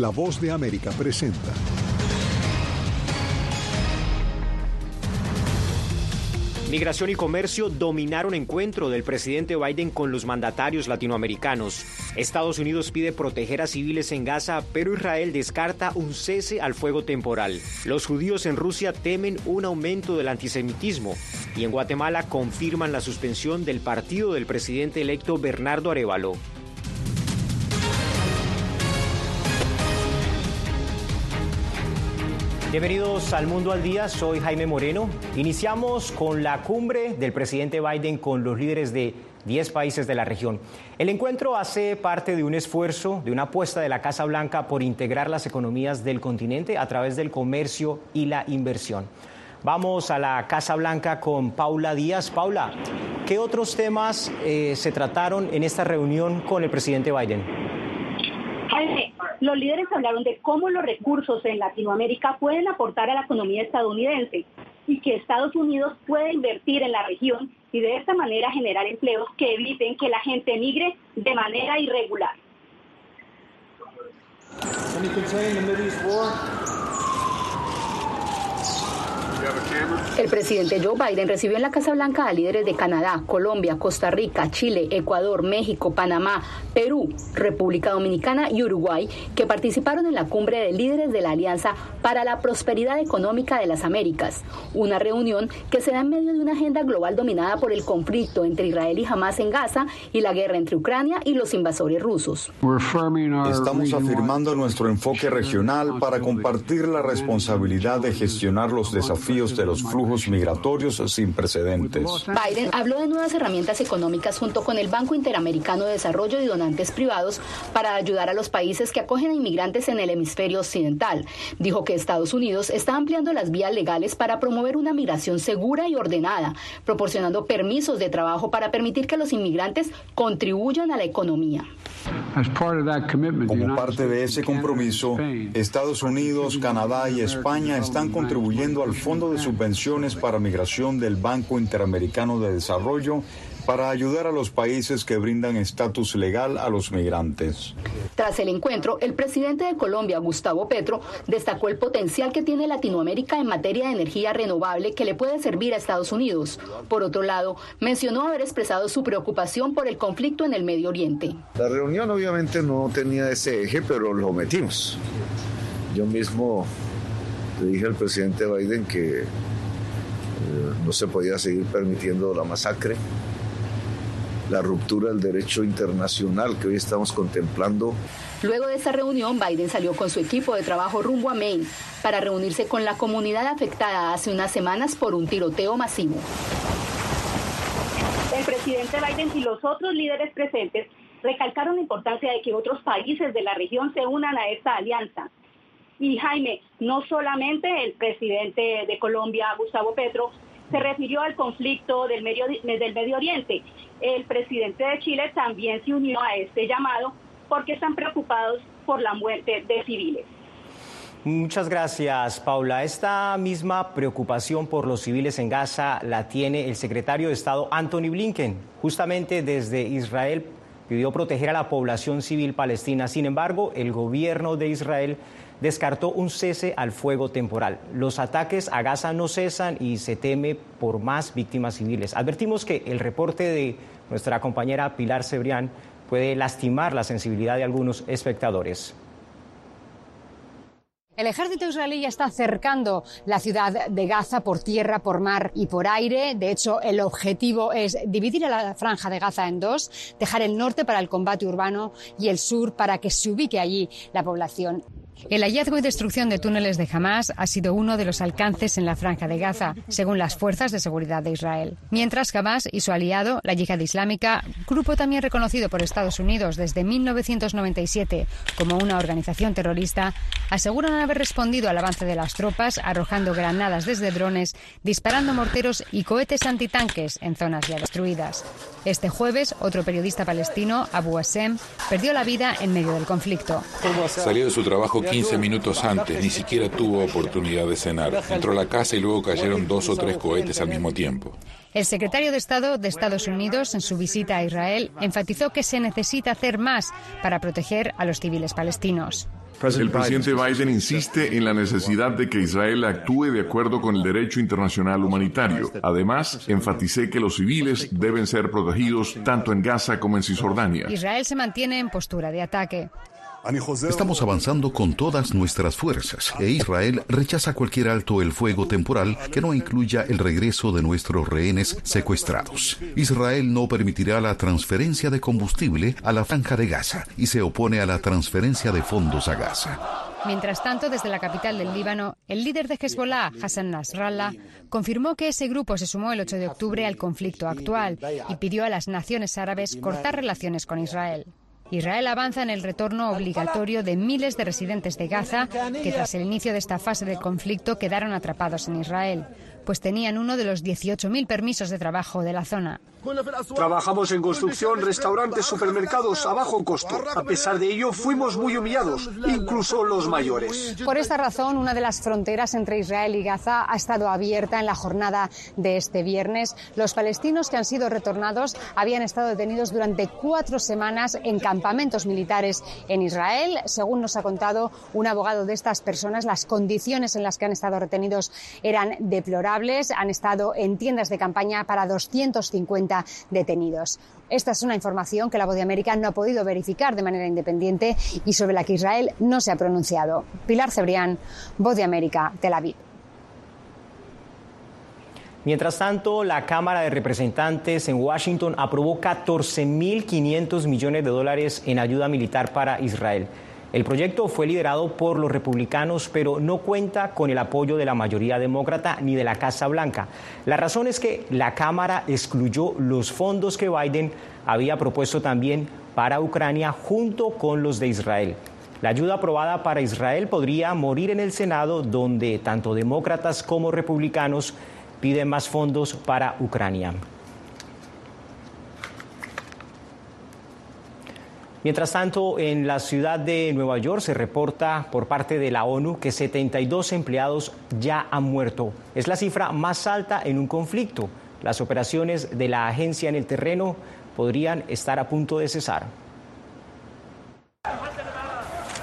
La voz de América presenta. Migración y comercio dominaron encuentro del presidente Biden con los mandatarios latinoamericanos. Estados Unidos pide proteger a civiles en Gaza, pero Israel descarta un cese al fuego temporal. Los judíos en Rusia temen un aumento del antisemitismo y en Guatemala confirman la suspensión del partido del presidente electo Bernardo Arevalo. Bienvenidos al Mundo al Día, soy Jaime Moreno. Iniciamos con la cumbre del presidente Biden con los líderes de 10 países de la región. El encuentro hace parte de un esfuerzo, de una apuesta de la Casa Blanca por integrar las economías del continente a través del comercio y la inversión. Vamos a la Casa Blanca con Paula Díaz. Paula, ¿qué otros temas eh, se trataron en esta reunión con el presidente Biden? Jaime, los líderes hablaron de cómo los recursos en Latinoamérica pueden aportar a la economía estadounidense y que Estados Unidos puede invertir en la región y de esta manera generar empleos que eviten que la gente emigre de manera irregular. El presidente Joe Biden recibió en la Casa Blanca a líderes de Canadá, Colombia, Costa Rica, Chile, Ecuador, México, Panamá, Perú, República Dominicana y Uruguay, que participaron en la cumbre de líderes de la Alianza para la Prosperidad Económica de las Américas, una reunión que se da en medio de una agenda global dominada por el conflicto entre Israel y Hamas en Gaza y la guerra entre Ucrania y los invasores rusos. Estamos afirmando nuestro enfoque regional para compartir la responsabilidad de gestionar los desafíos de los flujos migratorios sin precedentes. Biden habló de nuevas herramientas económicas junto con el Banco Interamericano de Desarrollo y donantes privados para ayudar a los países que acogen a inmigrantes en el hemisferio occidental. Dijo que Estados Unidos está ampliando las vías legales para promover una migración segura y ordenada, proporcionando permisos de trabajo para permitir que los inmigrantes contribuyan a la economía. Como parte de ese compromiso, Estados Unidos, Canadá y España están contribuyendo al Fondo de Subvenciones para Migración del Banco Interamericano de Desarrollo para ayudar a los países que brindan estatus legal a los migrantes. Tras el encuentro, el presidente de Colombia, Gustavo Petro, destacó el potencial que tiene Latinoamérica en materia de energía renovable que le puede servir a Estados Unidos. Por otro lado, mencionó haber expresado su preocupación por el conflicto en el Medio Oriente. La reunión obviamente no tenía ese eje, pero lo metimos. Yo mismo le dije al presidente Biden que eh, no se podía seguir permitiendo la masacre, la ruptura del derecho internacional que hoy estamos contemplando. Luego de esa reunión, Biden salió con su equipo de trabajo rumbo a Maine para reunirse con la comunidad afectada hace unas semanas por un tiroteo masivo. El presidente Biden y los otros líderes presentes recalcaron la importancia de que otros países de la región se unan a esta alianza y Jaime, no solamente el presidente de Colombia, Gustavo Petro, se refirió al conflicto del Medio, del Medio Oriente. El presidente de Chile también se unió a este llamado porque están preocupados por la muerte de civiles. Muchas gracias, Paula. Esta misma preocupación por los civiles en Gaza la tiene el secretario de Estado Anthony Blinken. Justamente desde Israel pidió proteger a la población civil palestina. Sin embargo, el gobierno de Israel descartó un cese al fuego temporal. Los ataques a Gaza no cesan y se teme por más víctimas civiles. Advertimos que el reporte de nuestra compañera Pilar Cebrián puede lastimar la sensibilidad de algunos espectadores. El ejército israelí ya está acercando la ciudad de Gaza por tierra, por mar y por aire. De hecho, el objetivo es dividir a la franja de Gaza en dos, dejar el norte para el combate urbano y el sur para que se ubique allí la población. El hallazgo y destrucción de túneles de Hamas ha sido uno de los alcances en la franja de Gaza, según las fuerzas de seguridad de Israel. Mientras Hamas y su aliado, la Yihad Islámica, grupo también reconocido por Estados Unidos desde 1997 como una organización terrorista, aseguran haber respondido al avance de las tropas arrojando granadas desde drones, disparando morteros y cohetes antitanques en zonas ya destruidas. Este jueves, otro periodista palestino, Abu Assem, perdió la vida en medio del conflicto. Salió de su trabajo 15 minutos antes, ni siquiera tuvo oportunidad de cenar. Entró a la casa y luego cayeron dos o tres cohetes al mismo tiempo. El secretario de Estado de Estados Unidos, en su visita a Israel, enfatizó que se necesita hacer más para proteger a los civiles palestinos. El presidente Biden insiste en la necesidad de que Israel actúe de acuerdo con el derecho internacional humanitario. Además, enfaticé que los civiles deben ser protegidos tanto en Gaza como en Cisjordania. Israel se mantiene en postura de ataque. Estamos avanzando con todas nuestras fuerzas e Israel rechaza cualquier alto el fuego temporal que no incluya el regreso de nuestros rehenes secuestrados. Israel no permitirá la transferencia de combustible a la franja de Gaza y se opone a la transferencia de fondos a Gaza. Mientras tanto, desde la capital del Líbano, el líder de Hezbollah, Hassan Nasrallah, confirmó que ese grupo se sumó el 8 de octubre al conflicto actual y pidió a las naciones árabes cortar relaciones con Israel. Israel avanza en el retorno obligatorio de miles de residentes de Gaza que tras el inicio de esta fase del conflicto quedaron atrapados en Israel, pues tenían uno de los 18.000 permisos de trabajo de la zona. Trabajamos en construcción, restaurantes, supermercados a bajo costo. A pesar de ello, fuimos muy humillados, incluso los mayores. Por esta razón, una de las fronteras entre Israel y Gaza ha estado abierta en la jornada de este viernes. Los palestinos que han sido retornados habían estado detenidos durante cuatro semanas en campamentos militares en Israel. Según nos ha contado un abogado de estas personas, las condiciones en las que han estado retenidos eran deplorables. Han estado en tiendas de campaña para 250 detenidos. Esta es una información que la Voz de América no ha podido verificar de manera independiente y sobre la que Israel no se ha pronunciado. Pilar Cebrián, Voz de América, Tel Aviv. Mientras tanto, la Cámara de Representantes en Washington aprobó 14.500 millones de dólares en ayuda militar para Israel. El proyecto fue liderado por los republicanos, pero no cuenta con el apoyo de la mayoría demócrata ni de la Casa Blanca. La razón es que la Cámara excluyó los fondos que Biden había propuesto también para Ucrania junto con los de Israel. La ayuda aprobada para Israel podría morir en el Senado, donde tanto demócratas como republicanos piden más fondos para Ucrania. Mientras tanto, en la ciudad de Nueva York se reporta por parte de la ONU que 72 empleados ya han muerto. Es la cifra más alta en un conflicto. Las operaciones de la agencia en el terreno podrían estar a punto de cesar.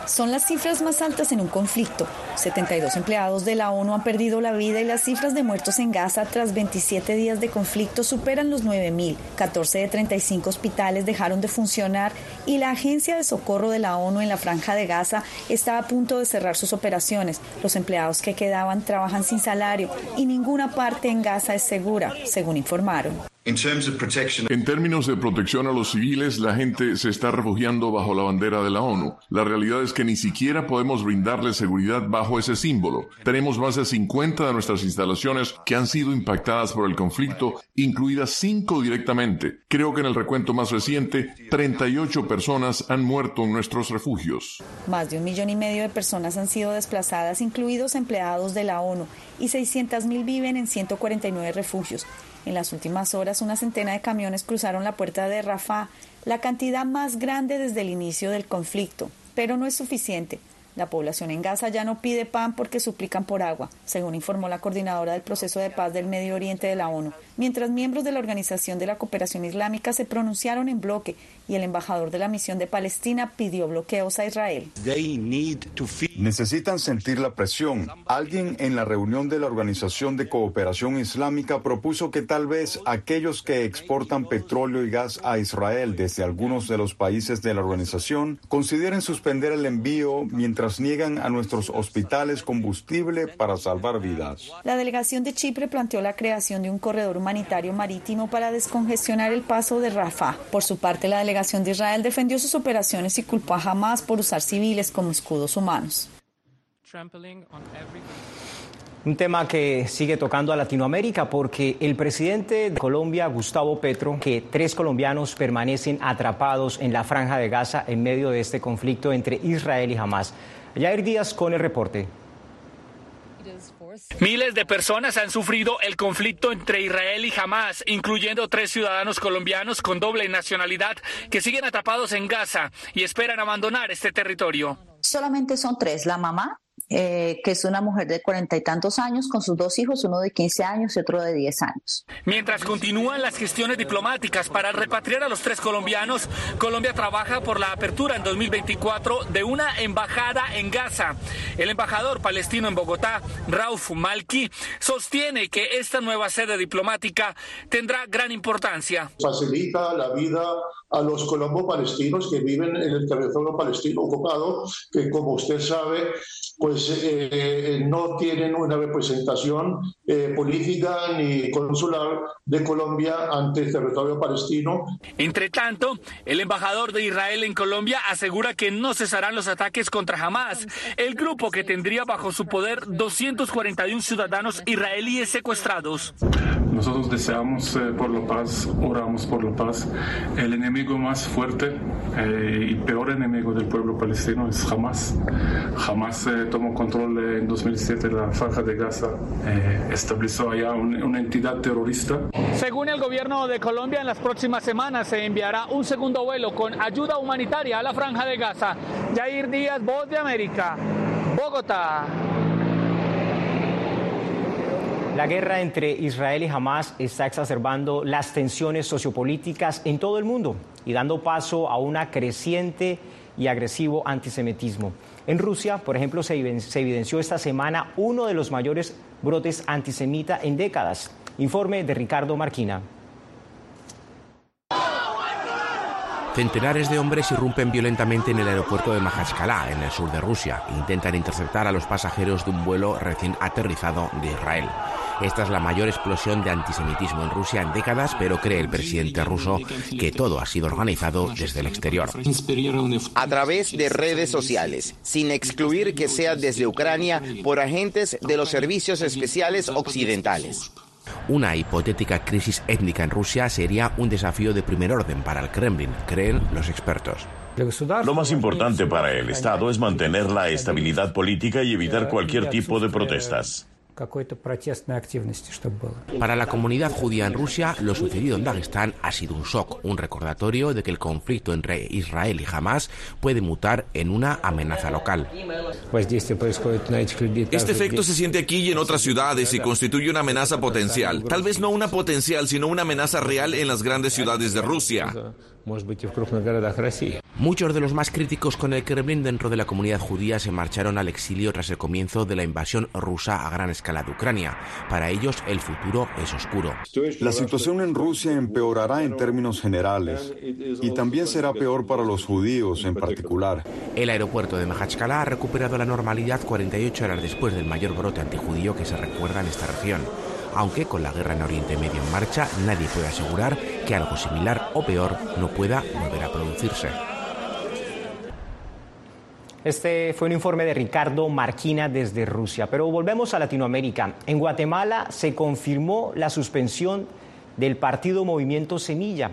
Son las cifras más altas en un conflicto. 72 empleados de la ONU han perdido la vida y las cifras de muertos en Gaza tras 27 días de conflicto superan los 9.000. 14 de 35 hospitales dejaron de funcionar y la Agencia de Socorro de la ONU en la Franja de Gaza está a punto de cerrar sus operaciones. Los empleados que quedaban trabajan sin salario y ninguna parte en Gaza es segura, según informaron. En términos de protección a los civiles, la gente se está refugiando bajo la bandera de la ONU. La realidad es que ni siquiera podemos brindarles seguridad bajo ese símbolo. Tenemos más de 50 de nuestras instalaciones que han sido impactadas por el conflicto, incluidas 5 directamente. Creo que en el recuento más reciente, 38 personas han muerto en nuestros refugios. Más de un millón y medio de personas han sido desplazadas, incluidos empleados de la ONU, y 600.000 viven en 149 refugios. En las últimas horas, una centena de camiones cruzaron la puerta de Rafah, la cantidad más grande desde el inicio del conflicto, pero no es suficiente. La población en Gaza ya no pide pan porque suplican por agua, según informó la coordinadora del proceso de paz del Medio Oriente de la ONU, mientras miembros de la Organización de la Cooperación Islámica se pronunciaron en bloque y el embajador de la misión de Palestina pidió bloqueos a Israel. Necesitan sentir la presión. Alguien en la reunión de la Organización de Cooperación Islámica propuso que tal vez aquellos que exportan petróleo y gas a Israel desde algunos de los países de la organización consideren suspender el envío mientras niegan a nuestros hospitales combustible para salvar vidas. La delegación de Chipre planteó la creación de un corredor humanitario marítimo para descongestionar el paso de Rafah. Por su parte, la delegación de Israel defendió sus operaciones y culpó a Hamas por usar civiles como escudos humanos. Un tema que sigue tocando a Latinoamérica porque el presidente de Colombia, Gustavo Petro, que tres colombianos permanecen atrapados en la franja de Gaza en medio de este conflicto entre Israel y Hamas. Jair Díaz con el reporte. Miles de personas han sufrido el conflicto entre Israel y Hamas, incluyendo tres ciudadanos colombianos con doble nacionalidad que siguen atrapados en Gaza y esperan abandonar este territorio. Solamente son tres, la mamá, eh, que es una mujer de cuarenta y tantos años con sus dos hijos, uno de 15 años y otro de 10 años. Mientras continúan las gestiones diplomáticas para repatriar a los tres colombianos, Colombia trabaja por la apertura en 2024 de una embajada en Gaza. El embajador palestino en Bogotá, Rauf Malki, sostiene que esta nueva sede diplomática tendrá gran importancia. Facilita la vida a los colombo-palestinos que viven en el territorio palestino ocupado, que como usted sabe, pues eh, no tienen una representación eh, política ni consular de Colombia ante el territorio palestino. Entre tanto, el embajador de Israel en Colombia asegura que no cesarán los ataques contra Hamas, el grupo que tendría bajo su poder 241 ciudadanos israelíes secuestrados. Nosotros deseamos eh, por la paz, oramos por la paz. El enemigo más fuerte y peor enemigo del pueblo palestino es Hamas. Hamas tomó control en 2007 de la franja de Gaza, eh, estableció allá una entidad terrorista. Según el gobierno de Colombia, en las próximas semanas se enviará un segundo vuelo con ayuda humanitaria a la franja de Gaza. Jair Díaz, Voz de América, Bogotá. La guerra entre Israel y Hamas está exacerbando las tensiones sociopolíticas en todo el mundo y dando paso a una creciente y agresivo antisemitismo. En Rusia, por ejemplo, se evidenció esta semana uno de los mayores brotes antisemita en décadas. Informe de Ricardo Marquina. Centenares de hombres irrumpen violentamente en el aeropuerto de Majaskala, en el sur de Rusia. Intentan interceptar a los pasajeros de un vuelo recién aterrizado de Israel. Esta es la mayor explosión de antisemitismo en Rusia en décadas, pero cree el presidente ruso que todo ha sido organizado desde el exterior. A través de redes sociales, sin excluir que sea desde Ucrania por agentes de los servicios especiales occidentales. Una hipotética crisis étnica en Rusia sería un desafío de primer orden para el Kremlin, creen los expertos. Lo más importante para el Estado es mantener la estabilidad política y evitar cualquier tipo de protestas. Para la comunidad judía en Rusia, lo sucedido en Dagestán ha sido un shock, un recordatorio de que el conflicto entre Israel y Hamas puede mutar en una amenaza local. Este efecto se siente aquí y en otras ciudades y constituye una amenaza potencial. Tal vez no una potencial, sino una amenaza real en las grandes ciudades de Rusia. Muchos de los más críticos con el Kremlin dentro de la comunidad judía se marcharon al exilio tras el comienzo de la invasión rusa a gran escala de Ucrania. Para ellos el futuro es oscuro. La situación en Rusia empeorará en términos generales y también será peor para los judíos en particular. El aeropuerto de Majachkala ha recuperado la normalidad 48 horas después del mayor brote antijudío que se recuerda en esta región aunque con la guerra en Oriente Medio en marcha nadie puede asegurar que algo similar o peor no pueda volver a producirse. Este fue un informe de Ricardo Marquina desde Rusia, pero volvemos a Latinoamérica. En Guatemala se confirmó la suspensión del partido Movimiento Semilla,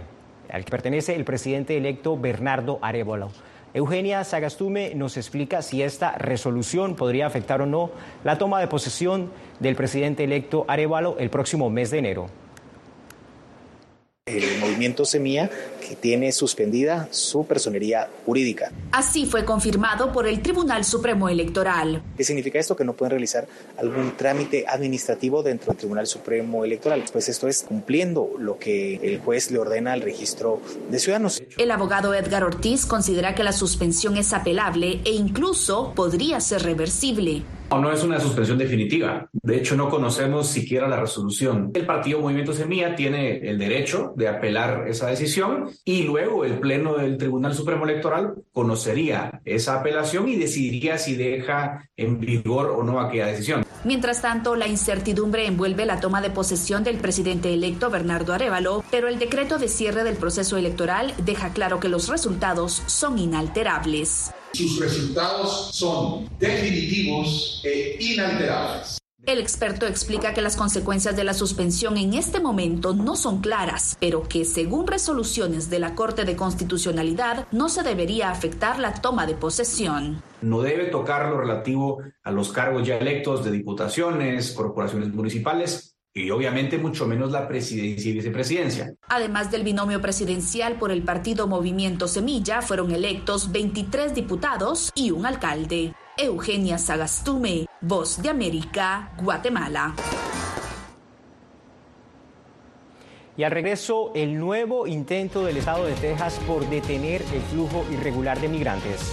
al que pertenece el presidente electo Bernardo Arevalo. Eugenia Sagastume nos explica si esta resolución podría afectar o no la toma de posesión del presidente electo Arevalo el próximo mes de enero el movimiento Semilla que tiene suspendida su personería jurídica. Así fue confirmado por el Tribunal Supremo Electoral. ¿Qué significa esto? Que no pueden realizar algún trámite administrativo dentro del Tribunal Supremo Electoral. Pues esto es cumpliendo lo que el juez le ordena al registro de ciudadanos. El abogado Edgar Ortiz considera que la suspensión es apelable e incluso podría ser reversible. No es una suspensión definitiva. De hecho, no conocemos siquiera la resolución. El partido Movimiento Semilla tiene el derecho de apelar esa decisión y luego el Pleno del Tribunal Supremo Electoral conocería esa apelación y decidiría si deja en vigor o no aquella decisión. Mientras tanto, la incertidumbre envuelve la toma de posesión del presidente electo Bernardo Arevalo, pero el decreto de cierre del proceso electoral deja claro que los resultados son inalterables. Sus resultados son definitivos e inalterables. El experto explica que las consecuencias de la suspensión en este momento no son claras, pero que según resoluciones de la Corte de Constitucionalidad no se debería afectar la toma de posesión. No debe tocar lo relativo a los cargos ya electos de diputaciones, corporaciones municipales, y obviamente mucho menos la presidencia y vicepresidencia. Además del binomio presidencial por el partido Movimiento Semilla, fueron electos 23 diputados y un alcalde. Eugenia Sagastume, Voz de América, Guatemala. Y al regreso, el nuevo intento del Estado de Texas por detener el flujo irregular de migrantes.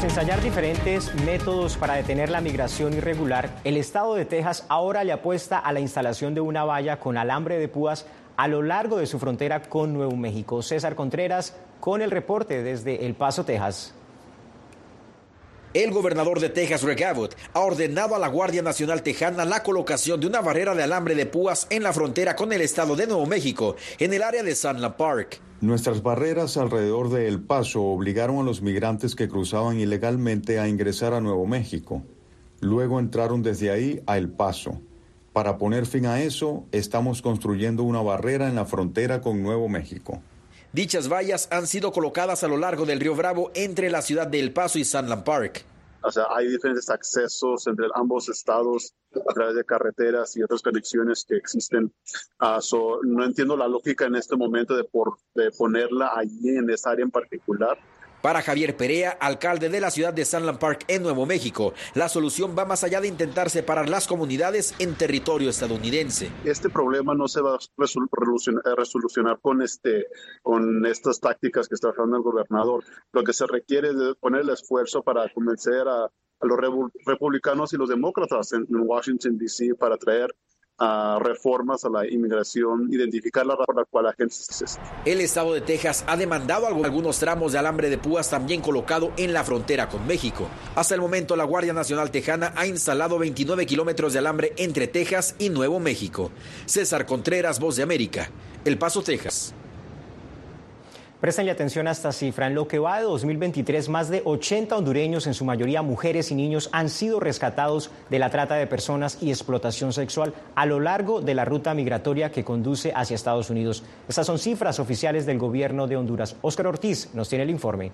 Tras diferentes métodos para detener la migración irregular, el estado de Texas ahora le apuesta a la instalación de una valla con alambre de púas a lo largo de su frontera con Nuevo México. César Contreras con el reporte desde El Paso, Texas. El gobernador de Texas, Greg Abbott, ha ordenado a la Guardia Nacional Tejana la colocación de una barrera de alambre de púas en la frontera con el estado de Nuevo México, en el área de Sunland Park. Nuestras barreras alrededor de El Paso obligaron a los migrantes que cruzaban ilegalmente a ingresar a Nuevo México. Luego entraron desde ahí a El Paso. Para poner fin a eso, estamos construyendo una barrera en la frontera con Nuevo México. Dichas vallas han sido colocadas a lo largo del río Bravo entre la ciudad de El Paso y Sunland Park. O sea, hay diferentes accesos entre ambos estados a través de carreteras y otras conexiones que existen. Ah, no entiendo la lógica en este momento de, por, de ponerla allí en esa área en particular. Para Javier Perea, alcalde de la ciudad de Sunland Park en Nuevo México, la solución va más allá de intentar separar las comunidades en territorio estadounidense. Este problema no se va a resolucionar con, este, con estas tácticas que está trabajando el gobernador. Lo que se requiere es poner el esfuerzo para convencer a, a los republicanos y los demócratas en, Washington, D.C. para traer reformas a la inmigración, identificar la razón por la cual la gente se El estado de Texas ha demandado algunos tramos de alambre de púas también colocado en la frontera con México. Hasta el momento, la Guardia Nacional Tejana ha instalado 29 kilómetros de alambre entre Texas y Nuevo México. César Contreras, Voz de América, El Paso, Texas. Prestenle atención a esta cifra. En lo que va de 2023, más de 80 hondureños, en su mayoría mujeres y niños, han sido rescatados de la trata de personas y explotación sexual a lo largo de la ruta migratoria que conduce hacia Estados Unidos. Estas son cifras oficiales del gobierno de Honduras. Óscar Ortiz nos tiene el informe.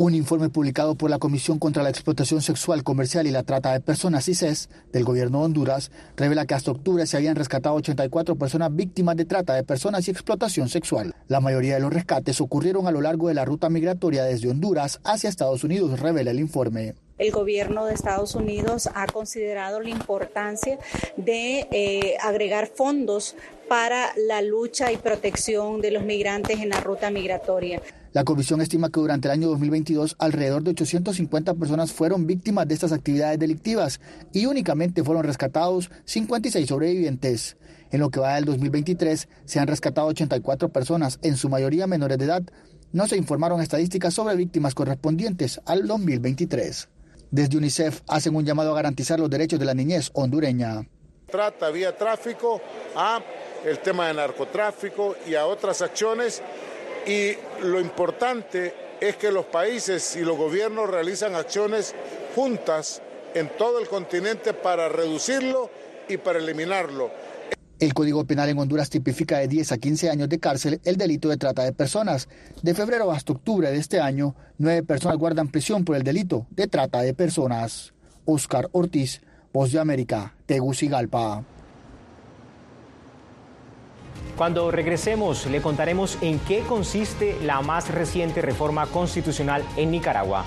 Un informe publicado por la Comisión contra la Explotación Sexual, Comercial y la Trata de Personas, CICES, del gobierno de Honduras, revela que hasta octubre se habían rescatado 84 personas víctimas de trata de personas y explotación sexual. La mayoría de los rescates ocurrieron a lo largo de la ruta migratoria desde Honduras hacia Estados Unidos, revela el informe el gobierno de Estados Unidos ha considerado la importancia de eh, agregar fondos para la lucha y protección de los migrantes en la ruta migratoria. La comisión estima que durante el año 2022 alrededor de 850 personas fueron víctimas de estas actividades delictivas y únicamente fueron rescatados 56 sobrevivientes. En lo que va del 2023 se han rescatado 84 personas, en su mayoría menores de edad. No se informaron estadísticas sobre víctimas correspondientes al 2023. Desde UNICEF hacen un llamado a garantizar los derechos de la niñez hondureña. Trata vía tráfico a el tema de narcotráfico y a otras acciones y lo importante es que los países y los gobiernos realizan acciones juntas en todo el continente para reducirlo y para eliminarlo. El Código Penal en Honduras tipifica de 10 a 15 años de cárcel el delito de trata de personas. De febrero hasta octubre de este año, nueve personas guardan prisión por el delito de trata de personas. Oscar Ortiz, Voz de América, Tegucigalpa. Cuando regresemos le contaremos en qué consiste la más reciente reforma constitucional en Nicaragua.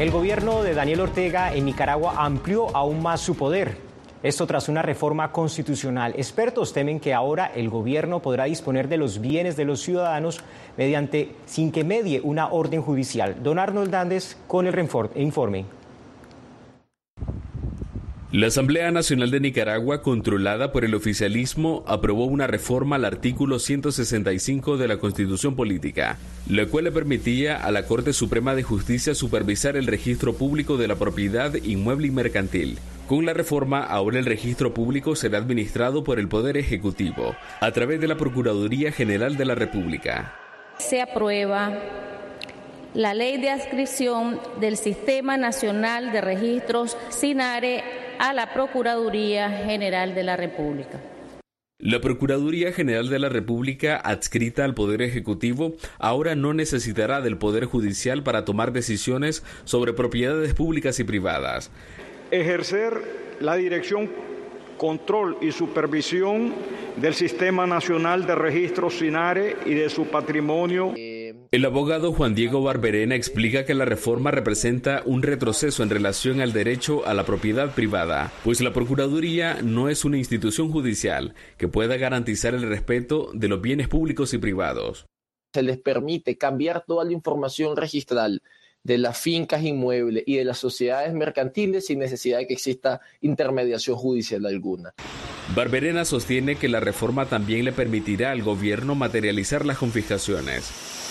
El gobierno de Daniel Ortega en Nicaragua amplió aún más su poder. Esto tras una reforma constitucional. Expertos temen que ahora el gobierno podrá disponer de los bienes de los ciudadanos mediante sin que medie una orden judicial. Don Arnold Dández con el informe. La Asamblea Nacional de Nicaragua, controlada por el oficialismo, aprobó una reforma al artículo 165 de la Constitución Política, la cual le permitía a la Corte Suprema de Justicia supervisar el registro público de la propiedad inmueble y mercantil. Con la reforma, ahora el registro público será administrado por el Poder Ejecutivo, a través de la Procuraduría General de la República. Se aprueba la ley de adscripción del Sistema Nacional de Registros SINARE a la Procuraduría General de la República. La Procuraduría General de la República, adscrita al Poder Ejecutivo, ahora no necesitará del Poder Judicial para tomar decisiones sobre propiedades públicas y privadas. Ejercer la dirección, control y supervisión del Sistema Nacional de Registros SINARE y de su patrimonio. El abogado Juan Diego Barberena explica que la reforma representa un retroceso en relación al derecho a la propiedad privada, pues la Procuraduría no es una institución judicial que pueda garantizar el respeto de los bienes públicos y privados. Se les permite cambiar toda la información registral de las fincas inmuebles y de las sociedades mercantiles sin necesidad de que exista intermediación judicial alguna. Barberena sostiene que la reforma también le permitirá al gobierno materializar las confiscaciones.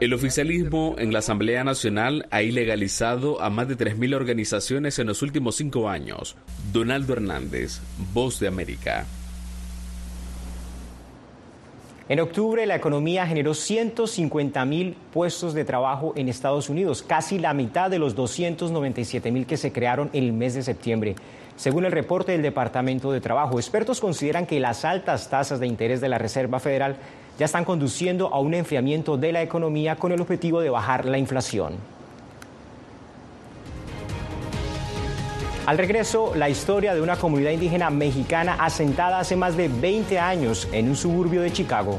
El oficialismo en la Asamblea Nacional ha ilegalizado a más de 3.000 organizaciones en los últimos cinco años. Donaldo Hernández, Voz de América. En octubre la economía generó 150 mil puestos de trabajo en Estados Unidos, casi la mitad de los 297 mil que se crearon en el mes de septiembre. Según el reporte del Departamento de Trabajo, expertos consideran que las altas tasas de interés de la Reserva Federal ya están conduciendo a un enfriamiento de la economía con el objetivo de bajar la inflación. Al regreso, la historia de una comunidad indígena mexicana asentada hace más de 20 años en un suburbio de Chicago.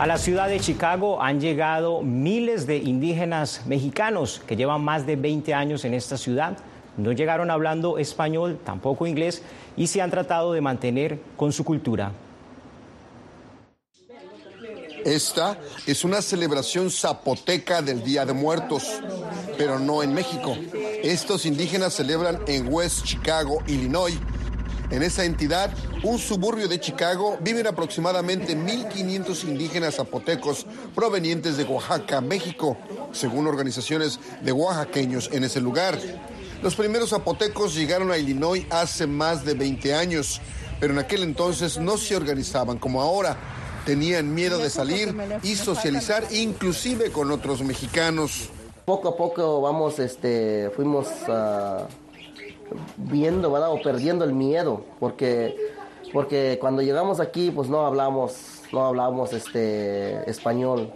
A la ciudad de Chicago han llegado miles de indígenas mexicanos que llevan más de 20 años en esta ciudad. No llegaron hablando español, tampoco inglés, y se han tratado de mantener con su cultura. Esta es una celebración zapoteca del Día de Muertos, pero no en México. Estos indígenas celebran en West Chicago, Illinois, en esa entidad, un suburbio de Chicago, viven aproximadamente 1.500 indígenas zapotecos provenientes de Oaxaca, México, según organizaciones de oaxaqueños en ese lugar. Los primeros zapotecos llegaron a Illinois hace más de 20 años, pero en aquel entonces no se organizaban como ahora. Tenían miedo de salir y socializar inclusive con otros mexicanos. Poco a poco vamos, este, fuimos a viendo, ¿verdad? O perdiendo el miedo, porque, porque cuando llegamos aquí, pues no hablamos, no hablamos este, español.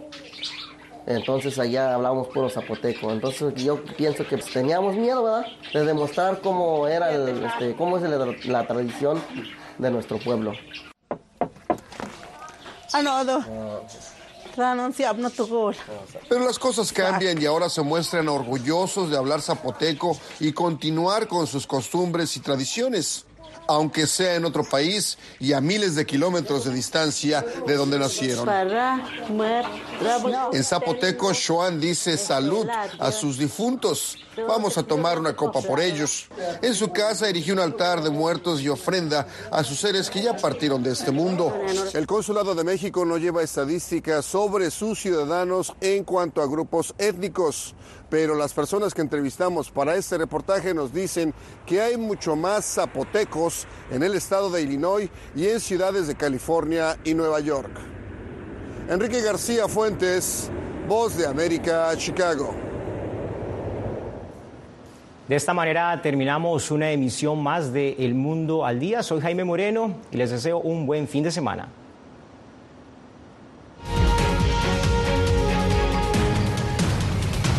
Entonces allá hablábamos puro zapoteco. Entonces yo pienso que pues, teníamos miedo, ¿verdad? De demostrar cómo era, este, cómo es la, tradición de nuestro pueblo. Ah, no, no. Pero las cosas cambian y ahora se muestran orgullosos de hablar zapoteco y continuar con sus costumbres y tradiciones aunque sea en otro país y a miles de kilómetros de distancia de donde nacieron. En zapoteco, Joan dice salud a sus difuntos. Vamos a tomar una copa por ellos. En su casa erigió un altar de muertos y ofrenda a sus seres que ya partieron de este mundo. El Consulado de México no lleva estadísticas sobre sus ciudadanos en cuanto a grupos étnicos pero las personas que entrevistamos para este reportaje nos dicen que hay mucho más zapotecos en el estado de Illinois y en ciudades de California y Nueva York. Enrique García Fuentes, Voz de América, Chicago. De esta manera terminamos una emisión más de El Mundo al Día. Soy Jaime Moreno y les deseo un buen fin de semana.